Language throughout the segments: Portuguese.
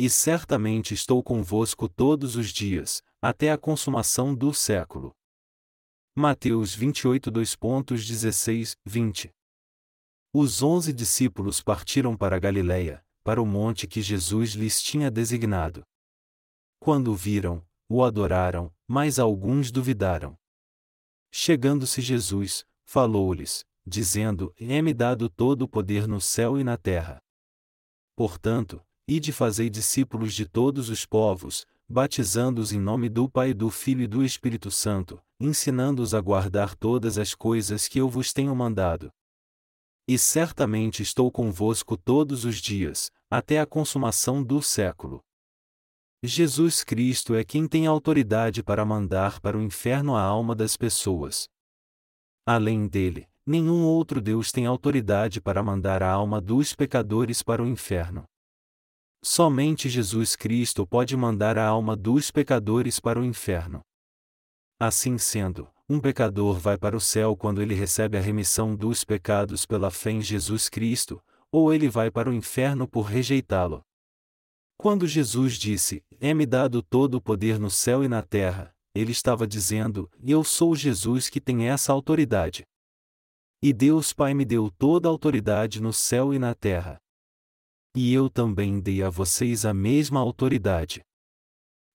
E certamente estou convosco todos os dias, até a consumação do século. Mateus 28 2.16, 20 Os onze discípulos partiram para Galiléia, para o monte que Jesus lhes tinha designado. Quando o viram, o adoraram, mas alguns duvidaram. Chegando-se Jesus, falou-lhes, dizendo: É-me dado todo o poder no céu e na terra. Portanto, ide fazei discípulos de todos os povos, batizando-os em nome do Pai, do Filho e do Espírito Santo, ensinando-os a guardar todas as coisas que eu vos tenho mandado. E certamente estou convosco todos os dias, até a consumação do século. Jesus Cristo é quem tem autoridade para mandar para o inferno a alma das pessoas. Além dele, nenhum outro Deus tem autoridade para mandar a alma dos pecadores para o inferno. Somente Jesus Cristo pode mandar a alma dos pecadores para o inferno. Assim sendo, um pecador vai para o céu quando ele recebe a remissão dos pecados pela fé em Jesus Cristo, ou ele vai para o inferno por rejeitá-lo. Quando Jesus disse: É-me dado todo o poder no céu e na terra, ele estava dizendo: Eu sou Jesus que tem essa autoridade. E Deus Pai me deu toda a autoridade no céu e na terra. E eu também dei a vocês a mesma autoridade.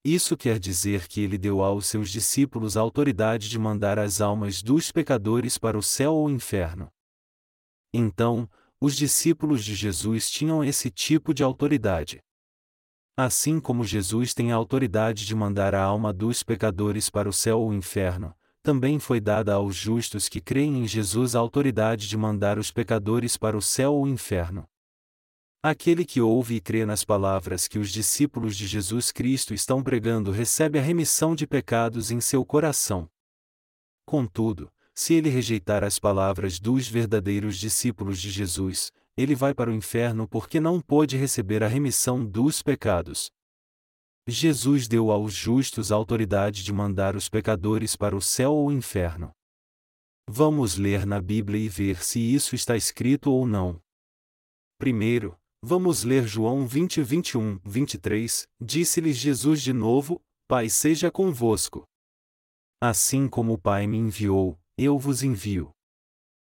Isso quer dizer que ele deu aos seus discípulos a autoridade de mandar as almas dos pecadores para o céu ou inferno. Então, os discípulos de Jesus tinham esse tipo de autoridade. Assim como Jesus tem a autoridade de mandar a alma dos pecadores para o céu ou inferno, também foi dada aos justos que creem em Jesus a autoridade de mandar os pecadores para o céu ou inferno. Aquele que ouve e crê nas palavras que os discípulos de Jesus Cristo estão pregando recebe a remissão de pecados em seu coração. Contudo, se ele rejeitar as palavras dos verdadeiros discípulos de Jesus, ele vai para o inferno porque não pôde receber a remissão dos pecados. Jesus deu aos justos a autoridade de mandar os pecadores para o céu ou inferno. Vamos ler na Bíblia e ver se isso está escrito ou não. Primeiro, vamos ler João 20, 21, 23. Disse-lhes Jesus de novo: Pai seja convosco. Assim como o Pai me enviou, eu vos envio.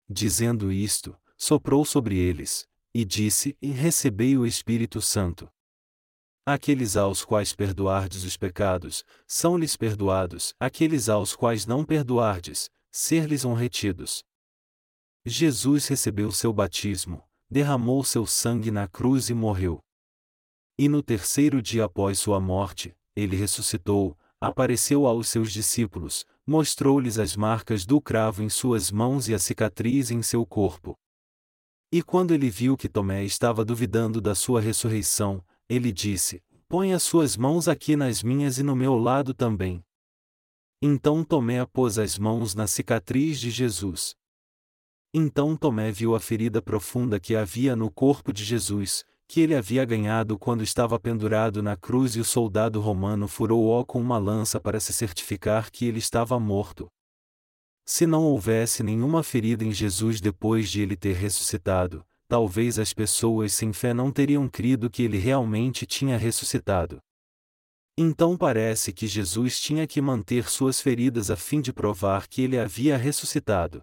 Dizendo isto, soprou sobre eles, e disse: E recebei o Espírito Santo. Aqueles aos quais perdoardes os pecados, são-lhes perdoados, aqueles aos quais não perdoardes, ser-lhes-ão retidos. Jesus recebeu seu batismo, derramou seu sangue na cruz e morreu. E no terceiro dia após sua morte, ele ressuscitou, apareceu aos seus discípulos, mostrou-lhes as marcas do cravo em suas mãos e a cicatriz em seu corpo. E quando ele viu que Tomé estava duvidando da sua ressurreição, ele disse: Põe as suas mãos aqui nas minhas e no meu lado também. Então Tomé pôs as mãos na cicatriz de Jesus. Então Tomé viu a ferida profunda que havia no corpo de Jesus, que ele havia ganhado quando estava pendurado na cruz e o soldado romano furou-o com uma lança para se certificar que ele estava morto. Se não houvesse nenhuma ferida em Jesus depois de ele ter ressuscitado, talvez as pessoas sem fé não teriam crido que ele realmente tinha ressuscitado. Então parece que Jesus tinha que manter suas feridas a fim de provar que ele havia ressuscitado.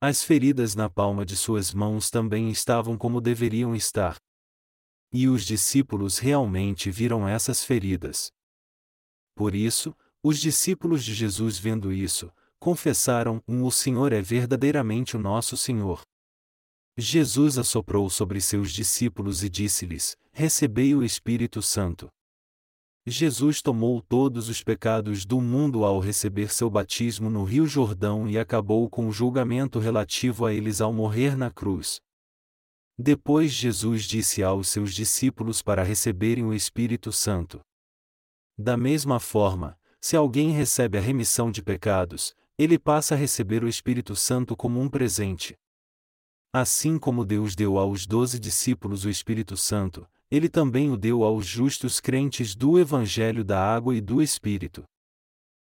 As feridas na palma de suas mãos também estavam como deveriam estar. E os discípulos realmente viram essas feridas. Por isso, os discípulos de Jesus vendo isso, confessaram: um, O Senhor é verdadeiramente o nosso Senhor. Jesus assoprou sobre seus discípulos e disse-lhes: Recebei o Espírito Santo. Jesus tomou todos os pecados do mundo ao receber seu batismo no Rio Jordão e acabou com o julgamento relativo a eles ao morrer na cruz. Depois Jesus disse aos seus discípulos para receberem o Espírito Santo. Da mesma forma, se alguém recebe a remissão de pecados, ele passa a receber o Espírito Santo como um presente. Assim como Deus deu aos doze discípulos o Espírito Santo, ele também o deu aos justos crentes do Evangelho da Água e do Espírito.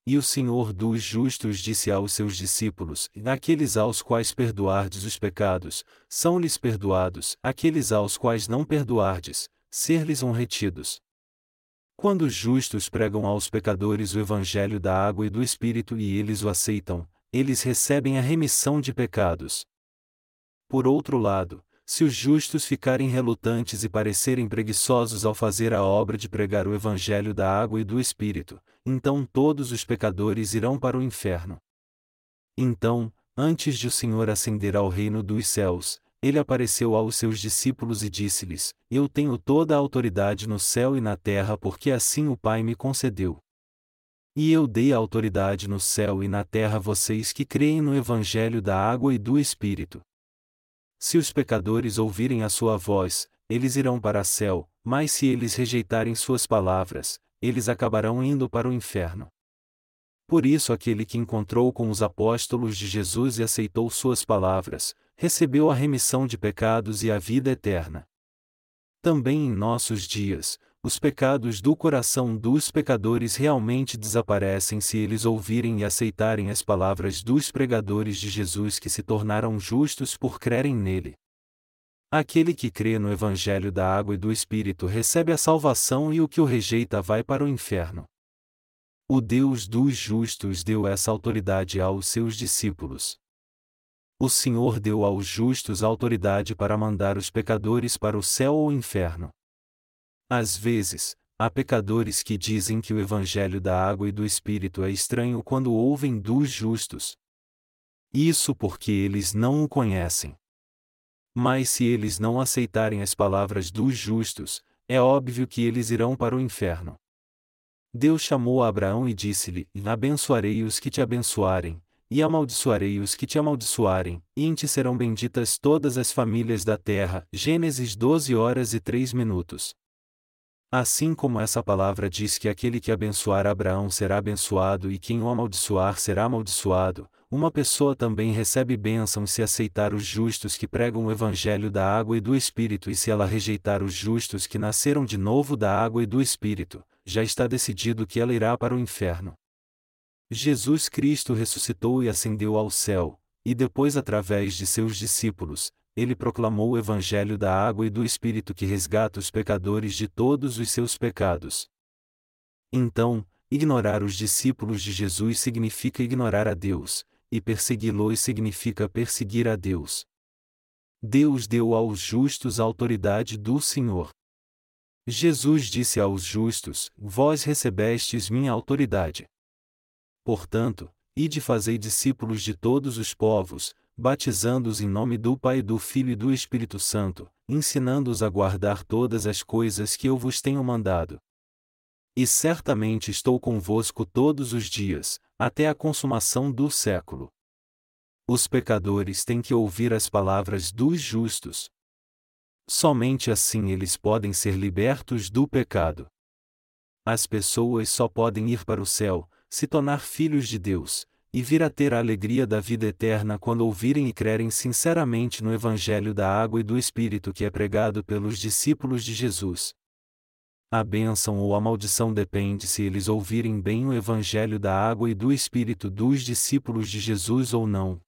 E o Senhor dos justos disse aos seus discípulos: Aqueles aos quais perdoardes os pecados, são-lhes perdoados, aqueles aos quais não perdoardes, ser-lhes retidos. Quando os justos pregam aos pecadores o evangelho da água e do Espírito e eles o aceitam, eles recebem a remissão de pecados. Por outro lado, se os justos ficarem relutantes e parecerem preguiçosos ao fazer a obra de pregar o evangelho da água e do Espírito, então todos os pecadores irão para o inferno. Então, antes de o Senhor ascender ao reino dos céus, ele apareceu aos seus discípulos e disse-lhes: Eu tenho toda a autoridade no céu e na terra porque assim o Pai me concedeu. E eu dei a autoridade no céu e na terra a vocês que creem no Evangelho da água e do Espírito. Se os pecadores ouvirem a sua voz, eles irão para céu, mas se eles rejeitarem suas palavras, eles acabarão indo para o inferno. Por isso, aquele que encontrou com os apóstolos de Jesus e aceitou suas palavras, recebeu a remissão de pecados e a vida eterna. Também em nossos dias, os pecados do coração dos pecadores realmente desaparecem se eles ouvirem e aceitarem as palavras dos pregadores de Jesus que se tornaram justos por crerem nele. Aquele que crê no Evangelho da água e do Espírito recebe a salvação e o que o rejeita vai para o inferno. O Deus dos justos deu essa autoridade aos seus discípulos. O Senhor deu aos justos autoridade para mandar os pecadores para o céu ou inferno. Às vezes, há pecadores que dizem que o Evangelho da água e do Espírito é estranho quando ouvem dos justos. Isso porque eles não o conhecem. Mas se eles não aceitarem as palavras dos justos, é óbvio que eles irão para o inferno. Deus chamou Abraão e disse-lhe: Abençoarei os que te abençoarem, e amaldiçoarei os que te amaldiçoarem, e em ti serão benditas todas as famílias da terra. Gênesis 12 horas e 3 minutos. Assim como essa palavra diz que aquele que abençoar Abraão será abençoado e quem o amaldiçoar será amaldiçoado, uma pessoa também recebe bênção se aceitar os justos que pregam o evangelho da água e do Espírito e se ela rejeitar os justos que nasceram de novo da água e do Espírito, já está decidido que ela irá para o inferno. Jesus Cristo ressuscitou e ascendeu ao céu, e depois, através de seus discípulos, ele proclamou o Evangelho da água e do Espírito que resgata os pecadores de todos os seus pecados. Então, ignorar os discípulos de Jesus significa ignorar a Deus, e persegui-los significa perseguir a Deus. Deus deu aos justos a autoridade do Senhor. Jesus disse aos justos: Vós recebestes minha autoridade. Portanto, ide fazei discípulos de todos os povos, batizando-os em nome do Pai, do Filho e do Espírito Santo, ensinando-os a guardar todas as coisas que eu vos tenho mandado. E certamente estou convosco todos os dias, até a consumação do século. Os pecadores têm que ouvir as palavras dos justos. Somente assim eles podem ser libertos do pecado. As pessoas só podem ir para o céu, se tornar filhos de Deus, e vir a ter a alegria da vida eterna quando ouvirem e crerem sinceramente no Evangelho da água e do Espírito que é pregado pelos discípulos de Jesus. A bênção ou a maldição depende se eles ouvirem bem o Evangelho da água e do Espírito dos discípulos de Jesus ou não.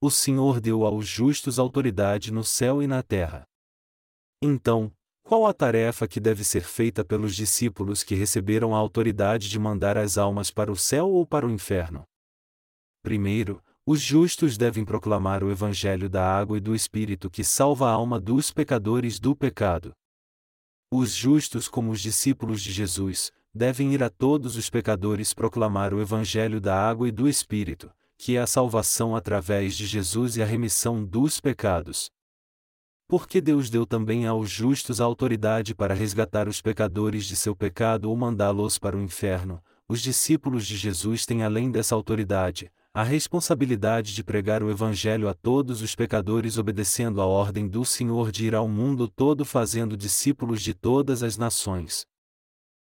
O Senhor deu aos justos autoridade no céu e na terra. Então, qual a tarefa que deve ser feita pelos discípulos que receberam a autoridade de mandar as almas para o céu ou para o inferno? Primeiro, os justos devem proclamar o Evangelho da água e do Espírito que salva a alma dos pecadores do pecado. Os justos, como os discípulos de Jesus, devem ir a todos os pecadores proclamar o Evangelho da água e do Espírito, que é a salvação através de Jesus e a remissão dos pecados. Porque Deus deu também aos justos a autoridade para resgatar os pecadores de seu pecado ou mandá-los para o inferno, os discípulos de Jesus têm além dessa autoridade, a responsabilidade de pregar o Evangelho a todos os pecadores obedecendo a ordem do Senhor de ir ao mundo todo fazendo discípulos de todas as nações.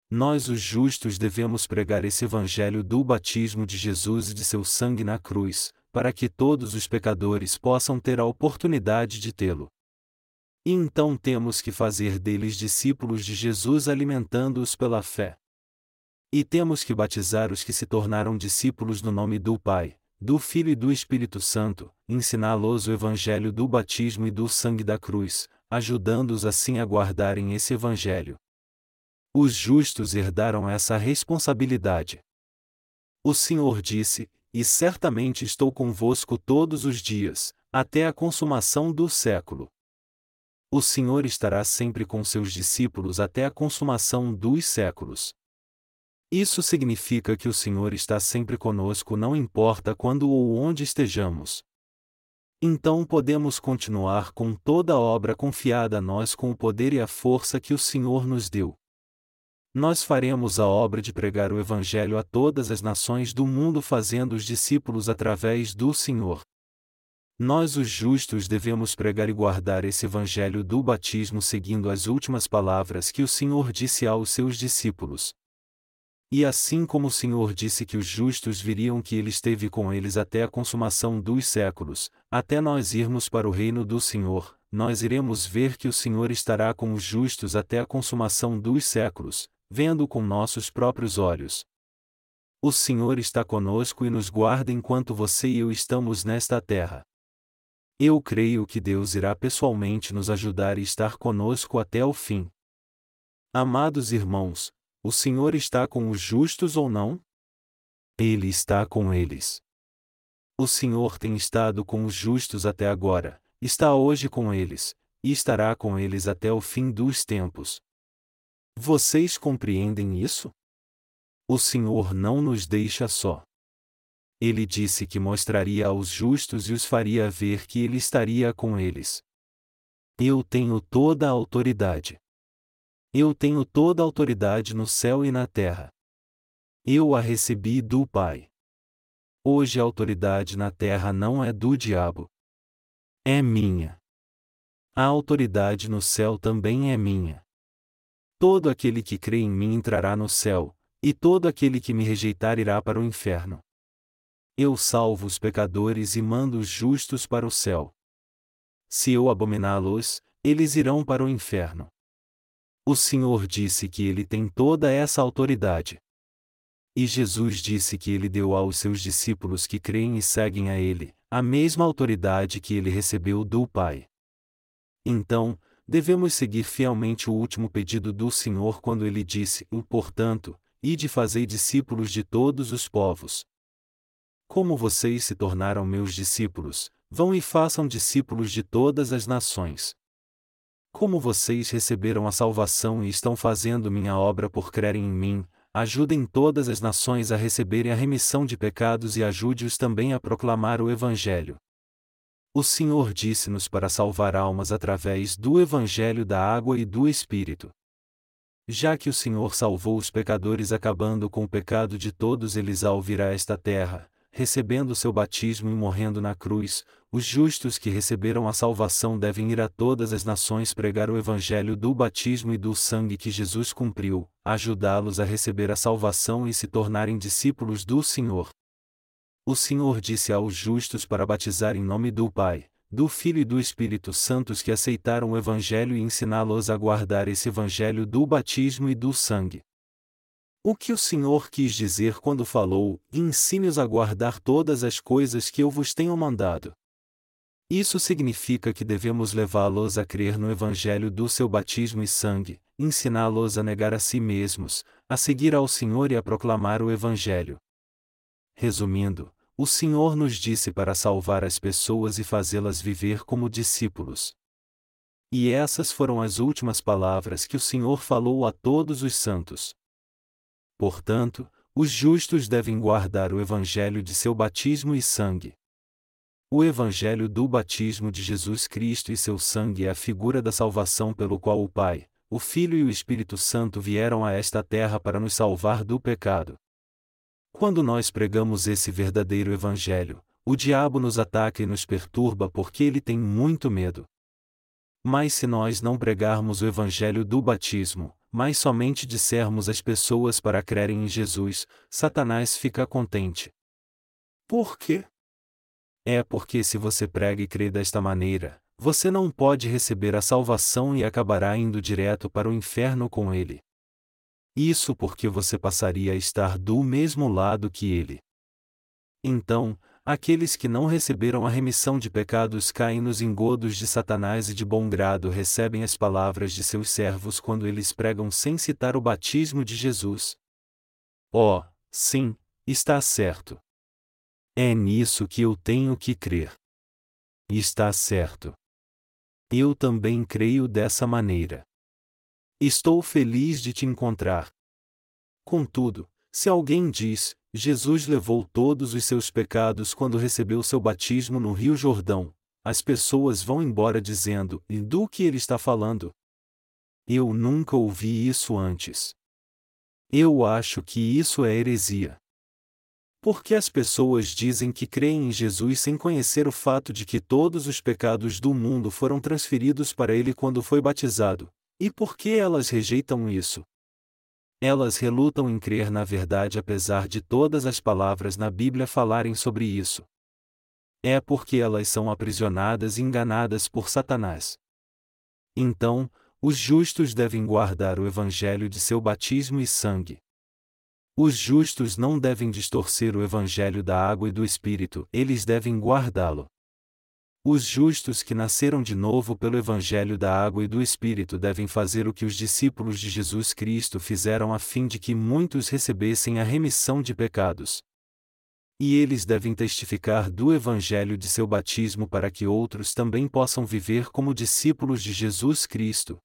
Nós, os justos, devemos pregar esse Evangelho do batismo de Jesus e de seu sangue na cruz, para que todos os pecadores possam ter a oportunidade de tê-lo. E então temos que fazer deles discípulos de Jesus alimentando-os pela fé. E temos que batizar os que se tornaram discípulos no nome do Pai, do Filho e do Espírito Santo, ensiná-los o evangelho do batismo e do sangue da cruz, ajudando-os assim a guardarem esse Evangelho. Os justos herdaram essa responsabilidade. O Senhor disse: E certamente estou convosco todos os dias, até a consumação do século. O Senhor estará sempre com seus discípulos até a consumação dos séculos. Isso significa que o Senhor está sempre conosco, não importa quando ou onde estejamos. Então podemos continuar com toda a obra confiada a nós com o poder e a força que o Senhor nos deu. Nós faremos a obra de pregar o Evangelho a todas as nações do mundo, fazendo os discípulos através do Senhor. Nós, os justos, devemos pregar e guardar esse Evangelho do batismo seguindo as últimas palavras que o Senhor disse aos seus discípulos. E assim como o Senhor disse que os justos viriam que ele esteve com eles até a consumação dos séculos, até nós irmos para o reino do Senhor, nós iremos ver que o Senhor estará com os justos até a consumação dos séculos, vendo com nossos próprios olhos. O Senhor está conosco e nos guarda enquanto você e eu estamos nesta terra. Eu creio que Deus irá pessoalmente nos ajudar e estar conosco até o fim. Amados irmãos, o Senhor está com os justos ou não? Ele está com eles. O Senhor tem estado com os justos até agora, está hoje com eles, e estará com eles até o fim dos tempos. Vocês compreendem isso? O Senhor não nos deixa só. Ele disse que mostraria aos justos e os faria ver que ele estaria com eles. Eu tenho toda a autoridade. Eu tenho toda a autoridade no céu e na terra. Eu a recebi do Pai. Hoje a autoridade na terra não é do diabo. É minha. A autoridade no céu também é minha. Todo aquele que crê em mim entrará no céu, e todo aquele que me rejeitar irá para o inferno. Eu salvo os pecadores e mando os justos para o céu. Se eu abominá-los, eles irão para o inferno. O Senhor disse que ele tem toda essa autoridade. E Jesus disse que ele deu aos seus discípulos que creem e seguem a ele, a mesma autoridade que ele recebeu do Pai. Então, devemos seguir fielmente o último pedido do Senhor quando ele disse: Portanto, ide fazer discípulos de todos os povos. Como vocês se tornaram meus discípulos, vão e façam discípulos de todas as nações. Como vocês receberam a salvação e estão fazendo minha obra por crerem em mim, ajudem todas as nações a receberem a remissão de pecados e ajude-os também a proclamar o Evangelho. O Senhor disse-nos para salvar almas através do Evangelho da água e do Espírito. Já que o Senhor salvou os pecadores acabando com o pecado de todos eles ao vir a esta terra, recebendo seu batismo e morrendo na cruz, os justos que receberam a salvação devem ir a todas as nações pregar o evangelho do batismo e do sangue que Jesus cumpriu, ajudá-los a receber a salvação e se tornarem discípulos do Senhor. O Senhor disse aos justos para batizar em nome do Pai, do Filho e do Espírito Santos que aceitaram o evangelho e ensiná-los a guardar esse evangelho do batismo e do sangue. O que o Senhor quis dizer quando falou: Ensine-os a guardar todas as coisas que eu vos tenho mandado. Isso significa que devemos levá-los a crer no Evangelho do seu batismo e sangue, ensiná-los a negar a si mesmos, a seguir ao Senhor e a proclamar o Evangelho. Resumindo, o Senhor nos disse para salvar as pessoas e fazê-las viver como discípulos. E essas foram as últimas palavras que o Senhor falou a todos os santos. Portanto, os justos devem guardar o evangelho de seu batismo e sangue. O evangelho do batismo de Jesus Cristo e seu sangue é a figura da salvação pelo qual o Pai, o Filho e o Espírito Santo vieram a esta terra para nos salvar do pecado. Quando nós pregamos esse verdadeiro evangelho, o diabo nos ataca e nos perturba porque ele tem muito medo. Mas se nós não pregarmos o evangelho do batismo, mas somente dissermos às pessoas para crerem em Jesus, Satanás fica contente. Por quê? É porque se você prega e crê desta maneira, você não pode receber a salvação e acabará indo direto para o inferno com ele. Isso porque você passaria a estar do mesmo lado que ele. Então, Aqueles que não receberam a remissão de pecados caem nos engodos de Satanás e de bom grado recebem as palavras de seus servos quando eles pregam sem citar o batismo de Jesus. Oh, sim, está certo. É nisso que eu tenho que crer. Está certo. Eu também creio dessa maneira. Estou feliz de te encontrar. Contudo, se alguém diz, Jesus levou todos os seus pecados quando recebeu seu batismo no Rio Jordão. As pessoas vão embora dizendo: E do que ele está falando? Eu nunca ouvi isso antes. Eu acho que isso é heresia. Porque as pessoas dizem que creem em Jesus sem conhecer o fato de que todos os pecados do mundo foram transferidos para ele quando foi batizado? E por que elas rejeitam isso? Elas relutam em crer na verdade apesar de todas as palavras na Bíblia falarem sobre isso. É porque elas são aprisionadas e enganadas por Satanás. Então, os justos devem guardar o evangelho de seu batismo e sangue. Os justos não devem distorcer o evangelho da água e do espírito, eles devem guardá-lo. Os justos que nasceram de novo pelo Evangelho da Água e do Espírito devem fazer o que os discípulos de Jesus Cristo fizeram a fim de que muitos recebessem a remissão de pecados. E eles devem testificar do Evangelho de seu batismo para que outros também possam viver como discípulos de Jesus Cristo.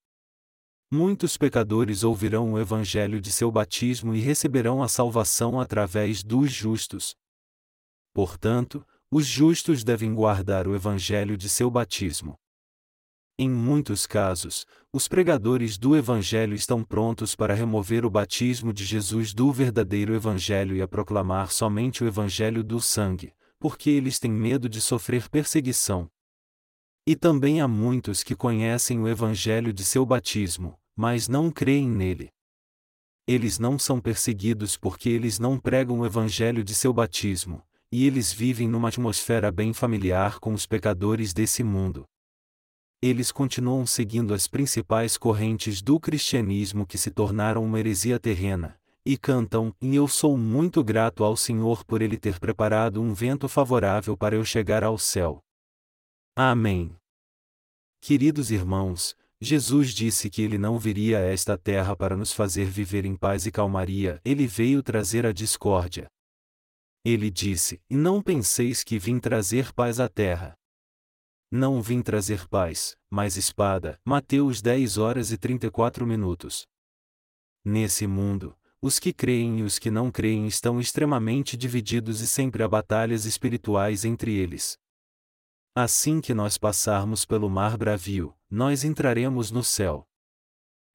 Muitos pecadores ouvirão o Evangelho de seu batismo e receberão a salvação através dos justos. Portanto, os justos devem guardar o evangelho de seu batismo. Em muitos casos, os pregadores do Evangelho estão prontos para remover o batismo de Jesus do verdadeiro Evangelho e a proclamar somente o Evangelho do sangue, porque eles têm medo de sofrer perseguição. E também há muitos que conhecem o Evangelho de seu batismo, mas não creem nele. Eles não são perseguidos porque eles não pregam o Evangelho de seu batismo, e eles vivem numa atmosfera bem familiar com os pecadores desse mundo. Eles continuam seguindo as principais correntes do cristianismo que se tornaram uma heresia terrena, e cantam: E eu sou muito grato ao Senhor por ele ter preparado um vento favorável para eu chegar ao céu. Amém. Queridos irmãos, Jesus disse que ele não viria a esta terra para nos fazer viver em paz e calmaria, ele veio trazer a discórdia. Ele disse: Não penseis que vim trazer paz à terra. Não vim trazer paz, mas espada. Mateus 10 horas e 34 minutos. Nesse mundo, os que creem e os que não creem estão extremamente divididos e sempre há batalhas espirituais entre eles. Assim que nós passarmos pelo mar bravio, nós entraremos no céu.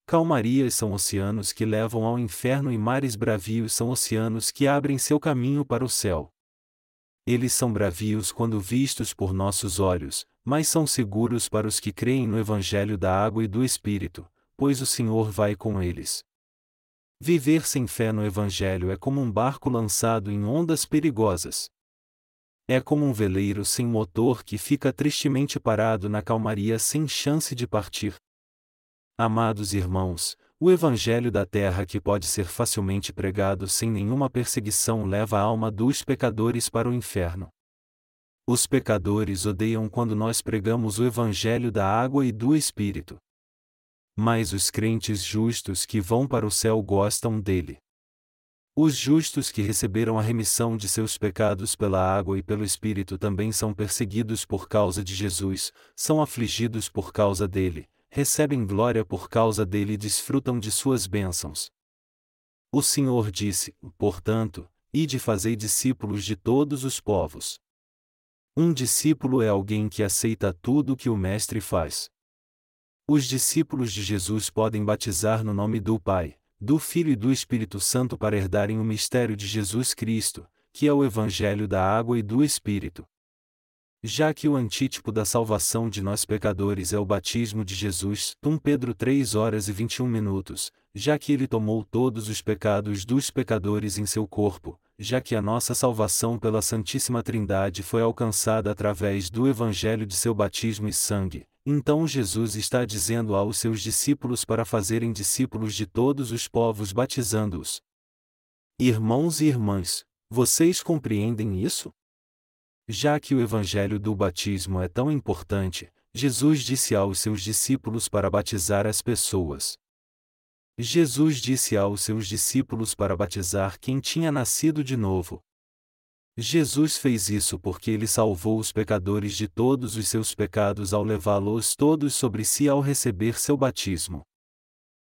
Calmarias são oceanos que levam ao inferno e mares bravios são oceanos que abrem seu caminho para o céu. Eles são bravios quando vistos por nossos olhos, mas são seguros para os que creem no Evangelho da água e do Espírito, pois o Senhor vai com eles. Viver sem fé no Evangelho é como um barco lançado em ondas perigosas. É como um veleiro sem motor que fica tristemente parado na calmaria sem chance de partir. Amados irmãos, o Evangelho da Terra que pode ser facilmente pregado sem nenhuma perseguição leva a alma dos pecadores para o inferno. Os pecadores odeiam quando nós pregamos o Evangelho da água e do Espírito. Mas os crentes justos que vão para o céu gostam dele. Os justos que receberam a remissão de seus pecados pela água e pelo Espírito também são perseguidos por causa de Jesus, são afligidos por causa dele, recebem glória por causa dele e desfrutam de suas bênçãos. O Senhor disse, portanto, ide fazei discípulos de todos os povos. Um discípulo é alguém que aceita tudo o que o Mestre faz. Os discípulos de Jesus podem batizar no nome do Pai, do Filho e do Espírito Santo para herdarem o mistério de Jesus Cristo, que é o Evangelho da água e do Espírito. Já que o antítipo da salvação de nós pecadores é o batismo de Jesus, 1 Pedro 3 horas e 21 minutos, já que ele tomou todos os pecados dos pecadores em seu corpo, já que a nossa salvação pela Santíssima Trindade foi alcançada através do evangelho de seu batismo e sangue, então Jesus está dizendo aos seus discípulos para fazerem discípulos de todos os povos batizando-os. Irmãos e irmãs, vocês compreendem isso? Já que o evangelho do batismo é tão importante, Jesus disse aos seus discípulos para batizar as pessoas. Jesus disse aos seus discípulos para batizar quem tinha nascido de novo. Jesus fez isso porque ele salvou os pecadores de todos os seus pecados ao levá-los todos sobre si ao receber seu batismo.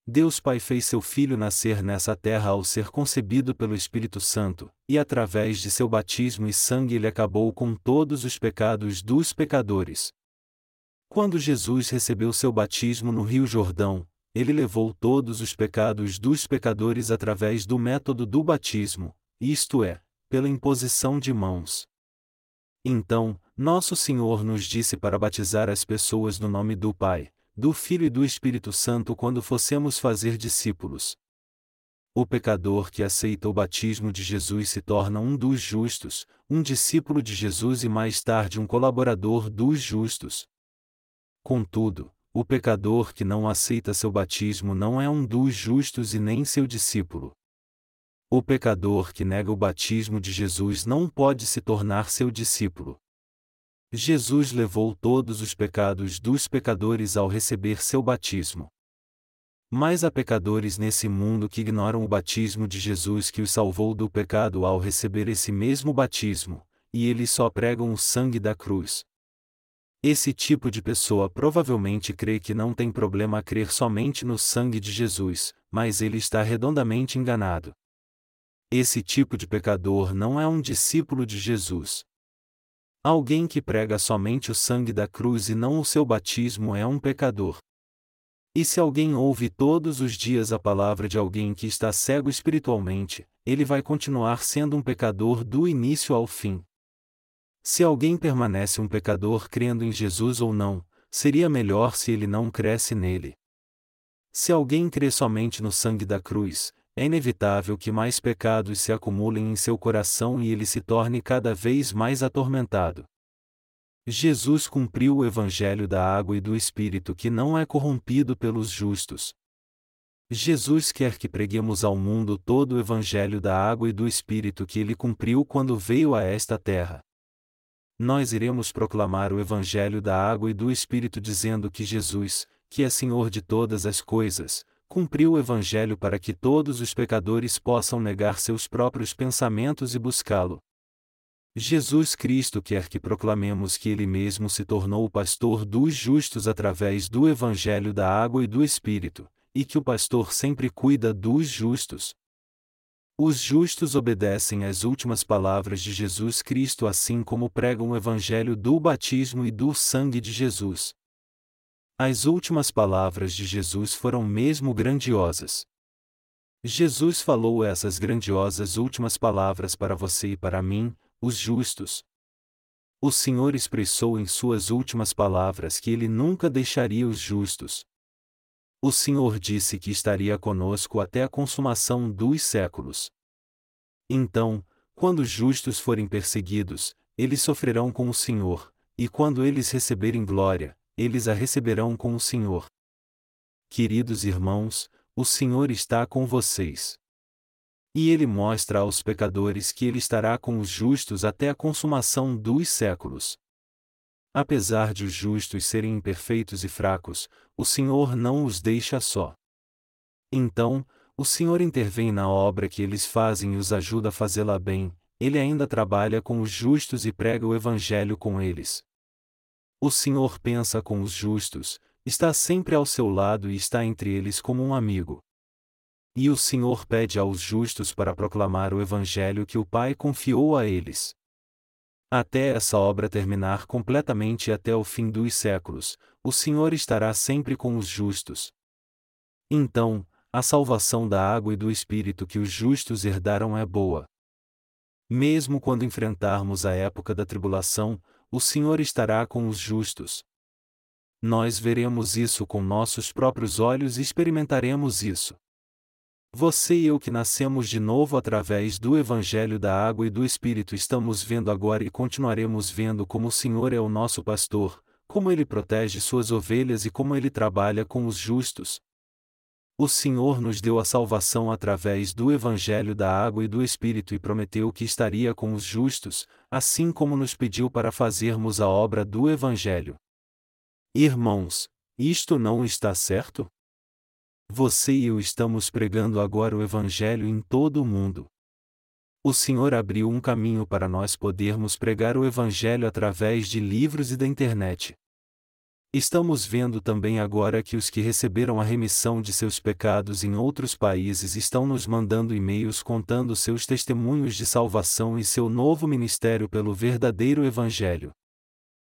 Deus Pai fez seu Filho nascer nessa terra ao ser concebido pelo Espírito Santo, e através de seu batismo e sangue ele acabou com todos os pecados dos pecadores. Quando Jesus recebeu seu batismo no Rio Jordão, ele levou todos os pecados dos pecadores através do método do batismo, isto é, pela imposição de mãos. Então, Nosso Senhor nos disse para batizar as pessoas no nome do Pai, do Filho e do Espírito Santo quando fossemos fazer discípulos. O pecador que aceita o batismo de Jesus se torna um dos justos, um discípulo de Jesus e mais tarde um colaborador dos justos. Contudo, o pecador que não aceita seu batismo não é um dos justos e nem seu discípulo. O pecador que nega o batismo de Jesus não pode se tornar seu discípulo. Jesus levou todos os pecados dos pecadores ao receber seu batismo. Mas há pecadores nesse mundo que ignoram o batismo de Jesus que os salvou do pecado ao receber esse mesmo batismo, e eles só pregam o sangue da cruz. Esse tipo de pessoa provavelmente crê que não tem problema crer somente no sangue de Jesus, mas ele está redondamente enganado. Esse tipo de pecador não é um discípulo de Jesus. Alguém que prega somente o sangue da cruz e não o seu batismo é um pecador. E se alguém ouve todos os dias a palavra de alguém que está cego espiritualmente, ele vai continuar sendo um pecador do início ao fim. Se alguém permanece um pecador crendo em Jesus ou não, seria melhor se ele não cresce nele. Se alguém crê somente no sangue da cruz, é inevitável que mais pecados se acumulem em seu coração e ele se torne cada vez mais atormentado. Jesus cumpriu o evangelho da água e do Espírito que não é corrompido pelos justos. Jesus quer que preguemos ao mundo todo o evangelho da água e do Espírito que ele cumpriu quando veio a esta terra. Nós iremos proclamar o evangelho da água e do Espírito dizendo que Jesus, que é Senhor de todas as coisas, cumpriu o Evangelho para que todos os pecadores possam negar seus próprios pensamentos e buscá-lo. Jesus Cristo quer que proclamemos que Ele mesmo se tornou o pastor dos justos através do Evangelho da água e do Espírito, e que o pastor sempre cuida dos justos. Os justos obedecem às últimas palavras de Jesus Cristo assim como pregam o Evangelho do batismo e do sangue de Jesus. As últimas palavras de Jesus foram mesmo grandiosas. Jesus falou essas grandiosas últimas palavras para você e para mim, os justos. O Senhor expressou em suas últimas palavras que ele nunca deixaria os justos. O Senhor disse que estaria conosco até a consumação dos séculos. Então, quando os justos forem perseguidos, eles sofrerão com o Senhor, e quando eles receberem glória, eles a receberão com o Senhor. Queridos irmãos, o Senhor está com vocês. E ele mostra aos pecadores que ele estará com os justos até a consumação dos séculos. Apesar de os justos serem imperfeitos e fracos, o Senhor não os deixa só. Então, o Senhor intervém na obra que eles fazem e os ajuda a fazê-la bem, ele ainda trabalha com os justos e prega o Evangelho com eles. O Senhor pensa com os justos, está sempre ao seu lado e está entre eles como um amigo. E o Senhor pede aos justos para proclamar o Evangelho que o Pai confiou a eles. Até essa obra terminar completamente e até o fim dos séculos, o Senhor estará sempre com os justos. Então, a salvação da água e do Espírito que os justos herdaram é boa. Mesmo quando enfrentarmos a época da tribulação, o Senhor estará com os justos. Nós veremos isso com nossos próprios olhos e experimentaremos isso. Você e eu que nascemos de novo através do Evangelho da Água e do Espírito estamos vendo agora e continuaremos vendo como o Senhor é o nosso pastor, como ele protege suas ovelhas e como ele trabalha com os justos. O Senhor nos deu a salvação através do Evangelho da Água e do Espírito e prometeu que estaria com os justos, assim como nos pediu para fazermos a obra do Evangelho. Irmãos, isto não está certo? Você e eu estamos pregando agora o Evangelho em todo o mundo. O Senhor abriu um caminho para nós podermos pregar o Evangelho através de livros e da internet. Estamos vendo também agora que os que receberam a remissão de seus pecados em outros países estão nos mandando e-mails contando seus testemunhos de salvação e seu novo ministério pelo verdadeiro Evangelho.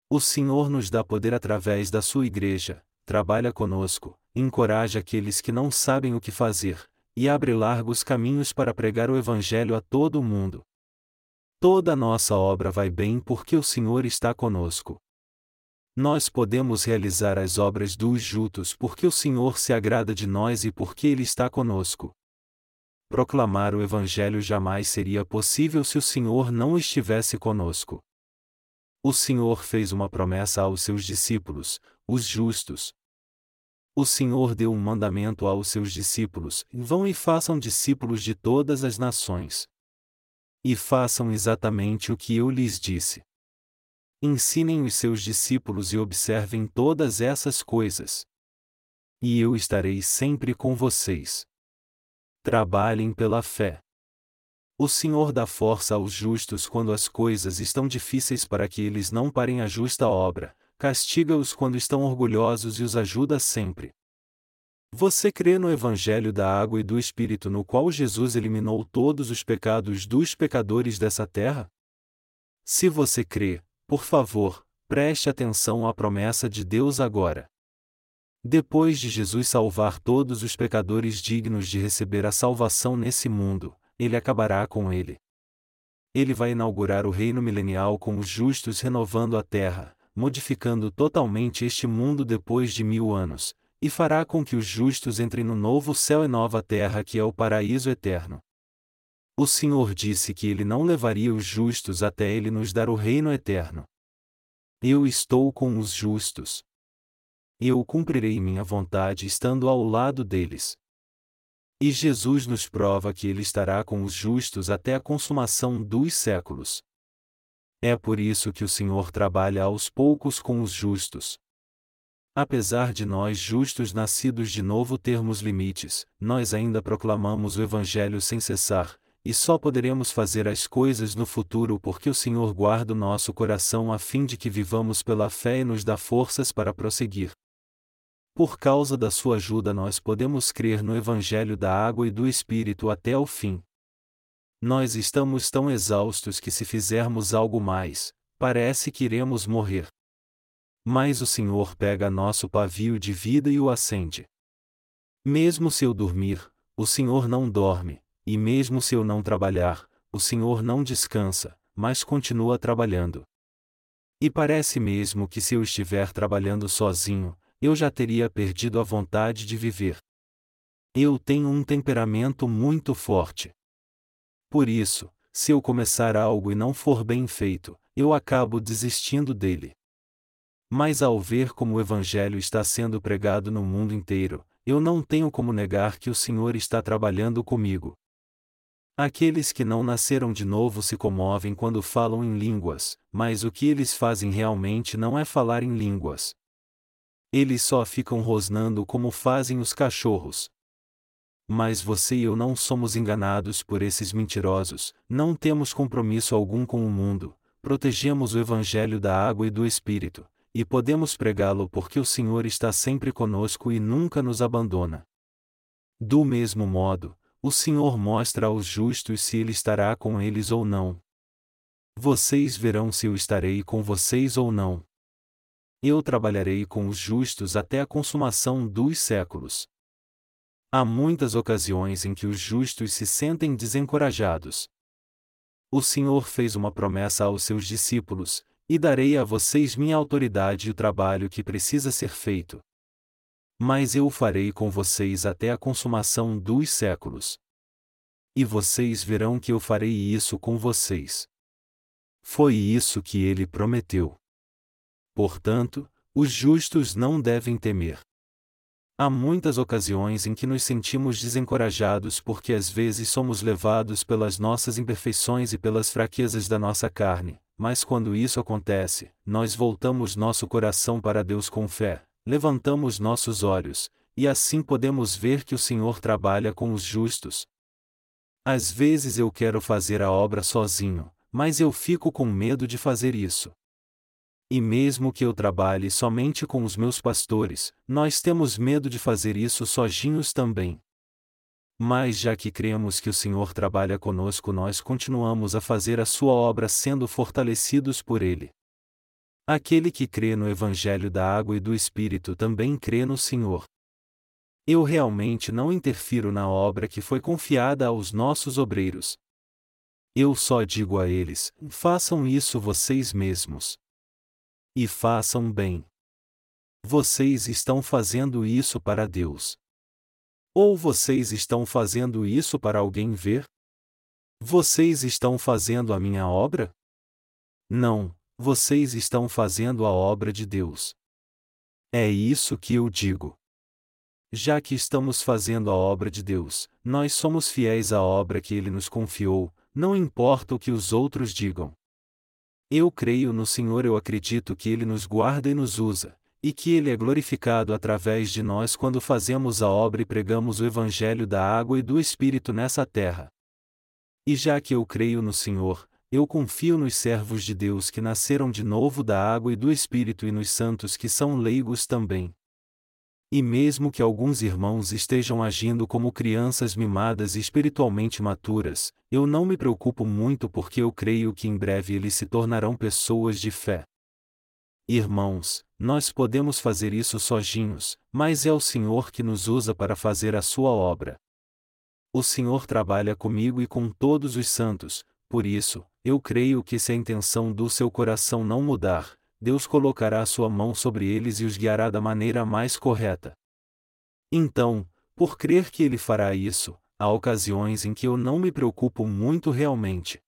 O Senhor nos dá poder através da sua igreja, trabalha conosco, encoraja aqueles que não sabem o que fazer, e abre largos caminhos para pregar o Evangelho a todo o mundo. Toda a nossa obra vai bem porque o Senhor está conosco. Nós podemos realizar as obras dos justos porque o Senhor se agrada de nós e porque Ele está conosco. Proclamar o Evangelho jamais seria possível se o Senhor não estivesse conosco. O Senhor fez uma promessa aos seus discípulos, os justos. O Senhor deu um mandamento aos seus discípulos: vão e façam discípulos de todas as nações. E façam exatamente o que eu lhes disse. Ensinem os seus discípulos e observem todas essas coisas. E eu estarei sempre com vocês. Trabalhem pela fé. O Senhor dá força aos justos quando as coisas estão difíceis para que eles não parem a justa obra, castiga-os quando estão orgulhosos e os ajuda sempre. Você crê no Evangelho da Água e do Espírito no qual Jesus eliminou todos os pecados dos pecadores dessa terra? Se você crê, por favor, preste atenção à promessa de Deus agora. Depois de Jesus salvar todos os pecadores dignos de receber a salvação nesse mundo, ele acabará com ele. Ele vai inaugurar o reino milenial com os justos renovando a terra, modificando totalmente este mundo depois de mil anos, e fará com que os justos entrem no novo céu e nova terra que é o paraíso eterno. O Senhor disse que ele não levaria os justos até ele nos dar o reino eterno. Eu estou com os justos. Eu cumprirei minha vontade estando ao lado deles. E Jesus nos prova que ele estará com os justos até a consumação dos séculos. É por isso que o Senhor trabalha aos poucos com os justos. Apesar de nós justos nascidos de novo termos limites, nós ainda proclamamos o Evangelho sem cessar, e só poderemos fazer as coisas no futuro porque o Senhor guarda o nosso coração a fim de que vivamos pela fé e nos dá forças para prosseguir. Por causa da sua ajuda, nós podemos crer no Evangelho da água e do Espírito até o fim. Nós estamos tão exaustos que, se fizermos algo mais, parece que iremos morrer. Mas o Senhor pega nosso pavio de vida e o acende. Mesmo se eu dormir, o Senhor não dorme, e mesmo se eu não trabalhar, o Senhor não descansa, mas continua trabalhando. E parece mesmo que se eu estiver trabalhando sozinho, eu já teria perdido a vontade de viver. Eu tenho um temperamento muito forte. Por isso, se eu começar algo e não for bem feito, eu acabo desistindo dele. Mas ao ver como o Evangelho está sendo pregado no mundo inteiro, eu não tenho como negar que o Senhor está trabalhando comigo. Aqueles que não nasceram de novo se comovem quando falam em línguas, mas o que eles fazem realmente não é falar em línguas. Eles só ficam rosnando como fazem os cachorros. Mas você e eu não somos enganados por esses mentirosos, não temos compromisso algum com o mundo, protegemos o Evangelho da água e do Espírito, e podemos pregá-lo porque o Senhor está sempre conosco e nunca nos abandona. Do mesmo modo, o Senhor mostra aos justos se Ele estará com eles ou não. Vocês verão se eu estarei com vocês ou não. Eu trabalharei com os justos até a consumação dos séculos. Há muitas ocasiões em que os justos se sentem desencorajados. O Senhor fez uma promessa aos seus discípulos: e darei a vocês minha autoridade e o trabalho que precisa ser feito. Mas eu o farei com vocês até a consumação dos séculos. E vocês verão que eu farei isso com vocês. Foi isso que ele prometeu. Portanto, os justos não devem temer. Há muitas ocasiões em que nos sentimos desencorajados porque às vezes somos levados pelas nossas imperfeições e pelas fraquezas da nossa carne, mas quando isso acontece, nós voltamos nosso coração para Deus com fé, levantamos nossos olhos, e assim podemos ver que o Senhor trabalha com os justos. Às vezes eu quero fazer a obra sozinho, mas eu fico com medo de fazer isso. E mesmo que eu trabalhe somente com os meus pastores, nós temos medo de fazer isso sozinhos também. Mas já que cremos que o Senhor trabalha conosco, nós continuamos a fazer a sua obra sendo fortalecidos por Ele. Aquele que crê no Evangelho da Água e do Espírito também crê no Senhor. Eu realmente não interfiro na obra que foi confiada aos nossos obreiros. Eu só digo a eles: façam isso vocês mesmos. E façam bem. Vocês estão fazendo isso para Deus. Ou vocês estão fazendo isso para alguém ver? Vocês estão fazendo a minha obra? Não, vocês estão fazendo a obra de Deus. É isso que eu digo. Já que estamos fazendo a obra de Deus, nós somos fiéis à obra que Ele nos confiou, não importa o que os outros digam. Eu creio no Senhor, eu acredito que Ele nos guarda e nos usa, e que Ele é glorificado através de nós quando fazemos a obra e pregamos o Evangelho da água e do Espírito nessa terra. E já que eu creio no Senhor, eu confio nos servos de Deus que nasceram de novo da água e do Espírito e nos santos que são leigos também. E mesmo que alguns irmãos estejam agindo como crianças mimadas e espiritualmente maturas, eu não me preocupo muito porque eu creio que em breve eles se tornarão pessoas de fé. Irmãos, nós podemos fazer isso sozinhos, mas é o Senhor que nos usa para fazer a sua obra. O Senhor trabalha comigo e com todos os santos, por isso, eu creio que se a intenção do seu coração não mudar, Deus colocará a sua mão sobre eles e os guiará da maneira mais correta. Então, por crer que Ele fará isso, há ocasiões em que eu não me preocupo muito realmente.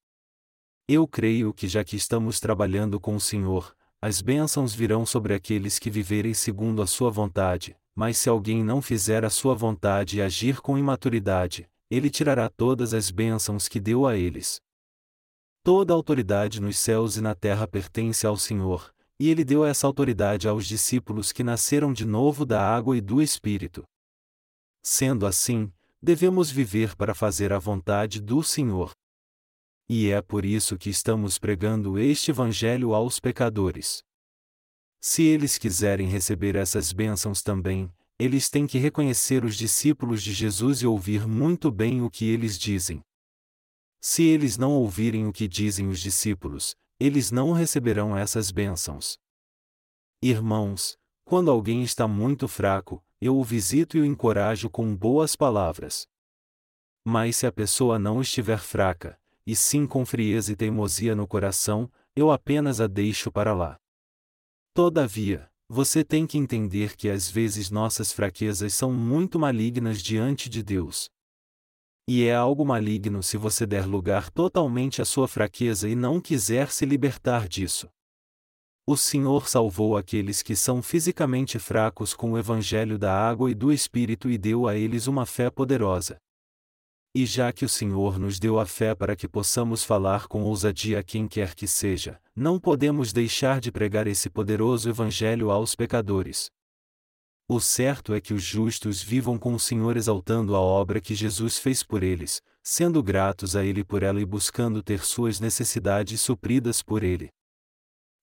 Eu creio que já que estamos trabalhando com o Senhor, as bênçãos virão sobre aqueles que viverem segundo a sua vontade, mas se alguém não fizer a sua vontade e agir com imaturidade, ele tirará todas as bênçãos que deu a eles. Toda autoridade nos céus e na terra pertence ao Senhor, e ele deu essa autoridade aos discípulos que nasceram de novo da água e do Espírito. Sendo assim, devemos viver para fazer a vontade do Senhor. E é por isso que estamos pregando este Evangelho aos pecadores. Se eles quiserem receber essas bênçãos também, eles têm que reconhecer os discípulos de Jesus e ouvir muito bem o que eles dizem. Se eles não ouvirem o que dizem os discípulos, eles não receberão essas bênçãos. Irmãos, quando alguém está muito fraco, eu o visito e o encorajo com boas palavras. Mas se a pessoa não estiver fraca, e sim com frieza e teimosia no coração, eu apenas a deixo para lá. Todavia, você tem que entender que às vezes nossas fraquezas são muito malignas diante de Deus. E é algo maligno se você der lugar totalmente à sua fraqueza e não quiser se libertar disso. O Senhor salvou aqueles que são fisicamente fracos com o evangelho da água e do Espírito e deu a eles uma fé poderosa. E já que o Senhor nos deu a fé para que possamos falar com ousadia a quem quer que seja, não podemos deixar de pregar esse poderoso evangelho aos pecadores. O certo é que os justos vivam com o Senhor exaltando a obra que Jesus fez por eles, sendo gratos a Ele por ela e buscando ter suas necessidades supridas por Ele.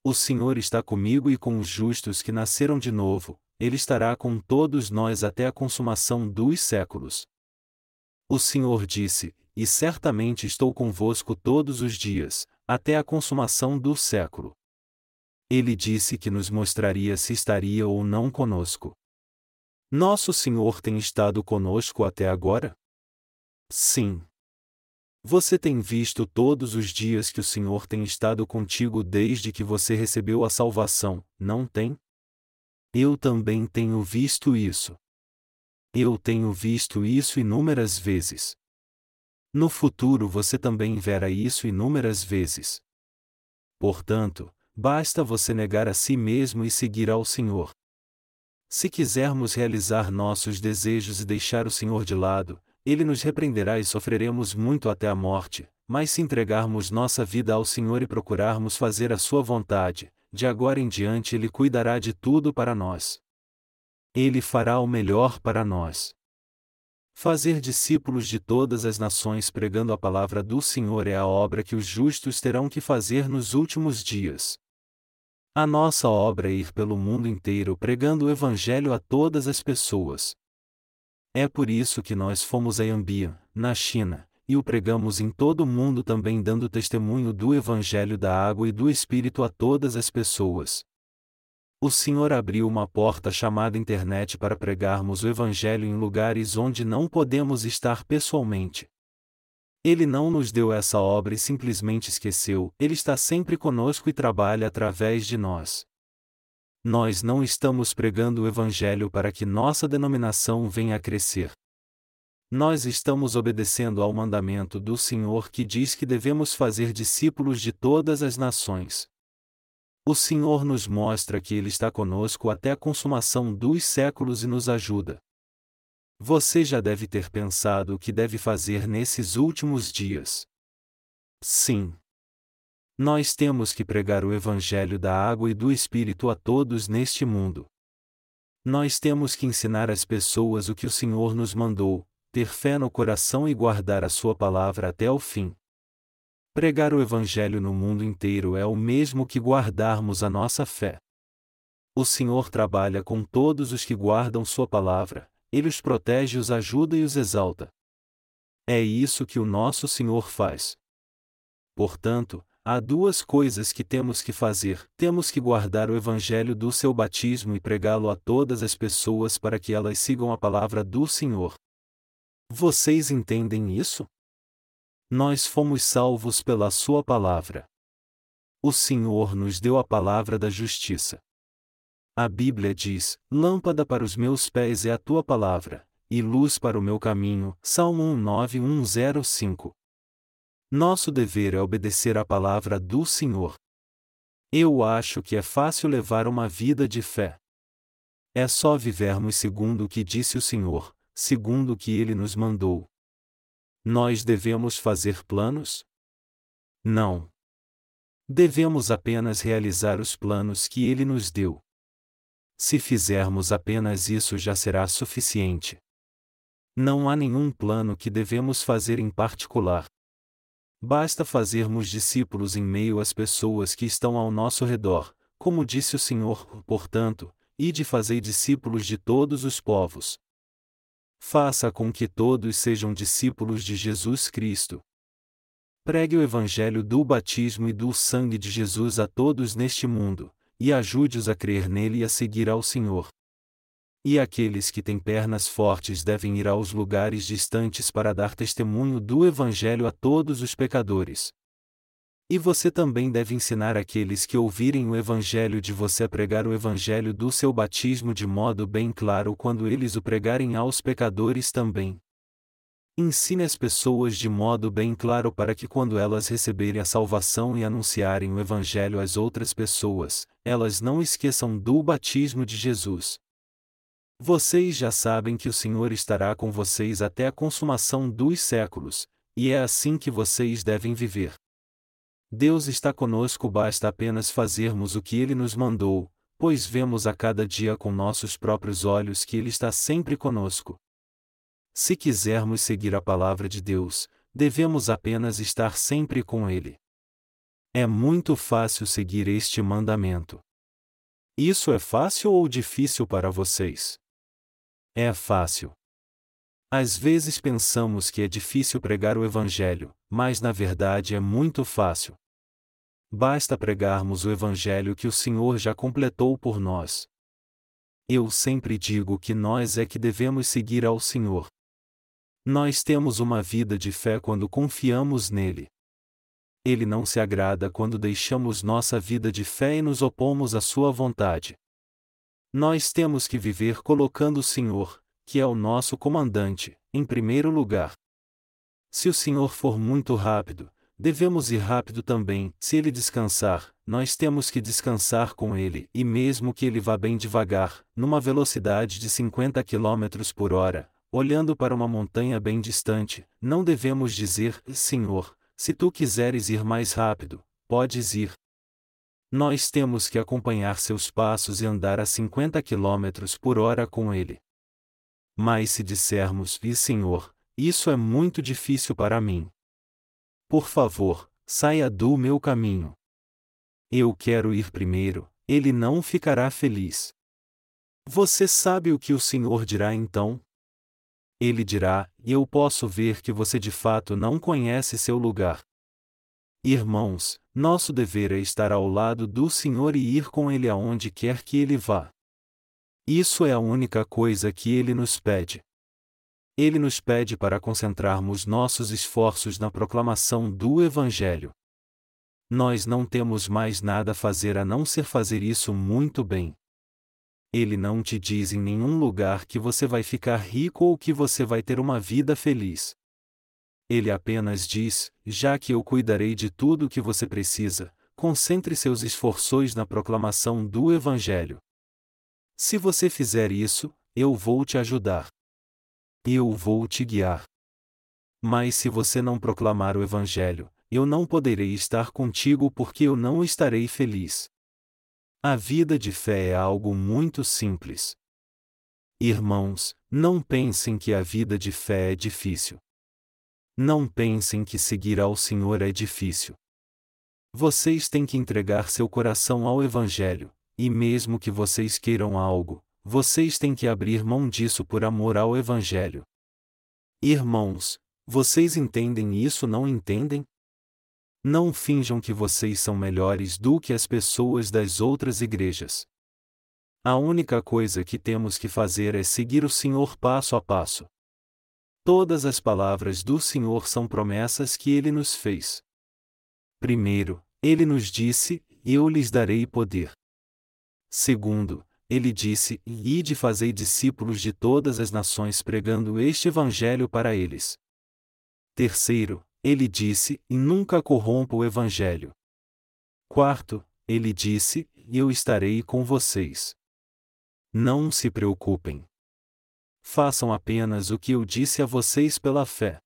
O Senhor está comigo e com os justos que nasceram de novo, Ele estará com todos nós até a consumação dos séculos. O Senhor disse: E certamente estou convosco todos os dias, até a consumação do século. Ele disse que nos mostraria se estaria ou não conosco. Nosso Senhor tem estado conosco até agora? Sim. Você tem visto todos os dias que o Senhor tem estado contigo desde que você recebeu a salvação, não tem? Eu também tenho visto isso. Eu tenho visto isso inúmeras vezes. No futuro você também verá isso inúmeras vezes. Portanto, basta você negar a si mesmo e seguir ao Senhor. Se quisermos realizar nossos desejos e deixar o Senhor de lado, ele nos repreenderá e sofreremos muito até a morte, mas se entregarmos nossa vida ao Senhor e procurarmos fazer a Sua vontade, de agora em diante Ele cuidará de tudo para nós. Ele fará o melhor para nós. Fazer discípulos de todas as nações pregando a palavra do Senhor é a obra que os justos terão que fazer nos últimos dias. A nossa obra é ir pelo mundo inteiro pregando o Evangelho a todas as pessoas. É por isso que nós fomos a Yambia, na China, e o pregamos em todo o mundo também dando testemunho do Evangelho da água e do Espírito a todas as pessoas. O Senhor abriu uma porta chamada internet para pregarmos o Evangelho em lugares onde não podemos estar pessoalmente. Ele não nos deu essa obra e simplesmente esqueceu, ele está sempre conosco e trabalha através de nós. Nós não estamos pregando o Evangelho para que nossa denominação venha a crescer. Nós estamos obedecendo ao mandamento do Senhor que diz que devemos fazer discípulos de todas as nações. O Senhor nos mostra que Ele está conosco até a consumação dos séculos e nos ajuda. Você já deve ter pensado o que deve fazer nesses últimos dias. Sim. Nós temos que pregar o Evangelho da água e do Espírito a todos neste mundo. Nós temos que ensinar às pessoas o que o Senhor nos mandou, ter fé no coração e guardar a Sua palavra até o fim. Pregar o Evangelho no mundo inteiro é o mesmo que guardarmos a nossa fé. O Senhor trabalha com todos os que guardam Sua palavra, Ele os protege, os ajuda e os exalta. É isso que o nosso Senhor faz. Portanto, há duas coisas que temos que fazer: temos que guardar o Evangelho do seu batismo e pregá-lo a todas as pessoas para que elas sigam a palavra do Senhor. Vocês entendem isso? Nós fomos salvos pela Sua palavra. O Senhor nos deu a palavra da justiça. A Bíblia diz: Lâmpada para os meus pés é a tua palavra, e luz para o meu caminho. Salmo 19105. Nosso dever é obedecer à palavra do Senhor. Eu acho que é fácil levar uma vida de fé. É só vivermos segundo o que disse o Senhor, segundo o que ele nos mandou. Nós devemos fazer planos? Não. Devemos apenas realizar os planos que ele nos deu. Se fizermos apenas isso já será suficiente. Não há nenhum plano que devemos fazer em particular. Basta fazermos discípulos em meio às pessoas que estão ao nosso redor, como disse o Senhor, portanto, ide fazer discípulos de todos os povos, Faça com que todos sejam discípulos de Jesus Cristo. Pregue o Evangelho do batismo e do sangue de Jesus a todos neste mundo, e ajude-os a crer nele e a seguir ao Senhor. E aqueles que têm pernas fortes devem ir aos lugares distantes para dar testemunho do Evangelho a todos os pecadores. E você também deve ensinar aqueles que ouvirem o Evangelho de você a pregar o Evangelho do seu batismo de modo bem claro quando eles o pregarem aos pecadores também. Ensine as pessoas de modo bem claro para que quando elas receberem a salvação e anunciarem o Evangelho às outras pessoas, elas não esqueçam do batismo de Jesus. Vocês já sabem que o Senhor estará com vocês até a consumação dos séculos, e é assim que vocês devem viver. Deus está conosco, basta apenas fazermos o que Ele nos mandou, pois vemos a cada dia com nossos próprios olhos que Ele está sempre conosco. Se quisermos seguir a palavra de Deus, devemos apenas estar sempre com Ele. É muito fácil seguir este mandamento. Isso é fácil ou difícil para vocês? É fácil. Às vezes pensamos que é difícil pregar o Evangelho, mas na verdade é muito fácil. Basta pregarmos o Evangelho que o Senhor já completou por nós. Eu sempre digo que nós é que devemos seguir ao Senhor. Nós temos uma vida de fé quando confiamos nele. Ele não se agrada quando deixamos nossa vida de fé e nos opomos à sua vontade. Nós temos que viver colocando o Senhor, que é o nosso comandante, em primeiro lugar. Se o Senhor for muito rápido, devemos ir rápido também, se ele descansar, nós temos que descansar com ele, e mesmo que ele vá bem devagar, numa velocidade de 50 km por hora, olhando para uma montanha bem distante, não devemos dizer: Senhor, se tu quiseres ir mais rápido, podes ir. Nós temos que acompanhar seus passos e andar a 50 km por hora com ele. Mas se dissermos: E Senhor, isso é muito difícil para mim. Por favor, saia do meu caminho. Eu quero ir primeiro, ele não ficará feliz. Você sabe o que o Senhor dirá então? Ele dirá: Eu posso ver que você de fato não conhece seu lugar. Irmãos, nosso dever é estar ao lado do Senhor e ir com Ele aonde quer que Ele vá. Isso é a única coisa que Ele nos pede. Ele nos pede para concentrarmos nossos esforços na proclamação do Evangelho. Nós não temos mais nada a fazer a não ser fazer isso muito bem. Ele não te diz em nenhum lugar que você vai ficar rico ou que você vai ter uma vida feliz. Ele apenas diz: já que eu cuidarei de tudo o que você precisa, concentre seus esforços na proclamação do Evangelho. Se você fizer isso, eu vou te ajudar. Eu vou te guiar. Mas se você não proclamar o Evangelho, eu não poderei estar contigo porque eu não estarei feliz. A vida de fé é algo muito simples. Irmãos, não pensem que a vida de fé é difícil. Não pensem que seguir ao Senhor é difícil. Vocês têm que entregar seu coração ao Evangelho, e mesmo que vocês queiram algo, vocês têm que abrir mão disso por amor ao Evangelho. Irmãos, vocês entendem isso não entendem? Não finjam que vocês são melhores do que as pessoas das outras igrejas. A única coisa que temos que fazer é seguir o Senhor passo a passo. Todas as palavras do Senhor são promessas que ele nos fez. Primeiro, ele nos disse: Eu lhes darei poder. Segundo, ele disse: Ide fazei discípulos de todas as nações pregando este evangelho para eles. Terceiro, ele disse: Nunca corrompa o evangelho. Quarto, ele disse: Eu estarei com vocês. Não se preocupem. Façam apenas o que eu disse a vocês pela fé.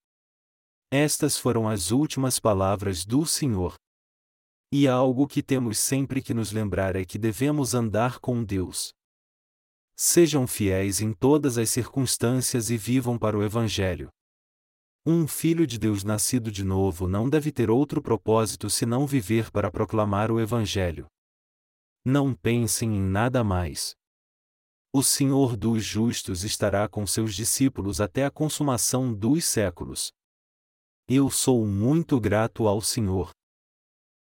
Estas foram as últimas palavras do Senhor. E algo que temos sempre que nos lembrar é que devemos andar com Deus. Sejam fiéis em todas as circunstâncias e vivam para o Evangelho. Um filho de Deus nascido de novo não deve ter outro propósito senão viver para proclamar o Evangelho. Não pensem em nada mais. O Senhor dos justos estará com seus discípulos até a consumação dos séculos. Eu sou muito grato ao Senhor.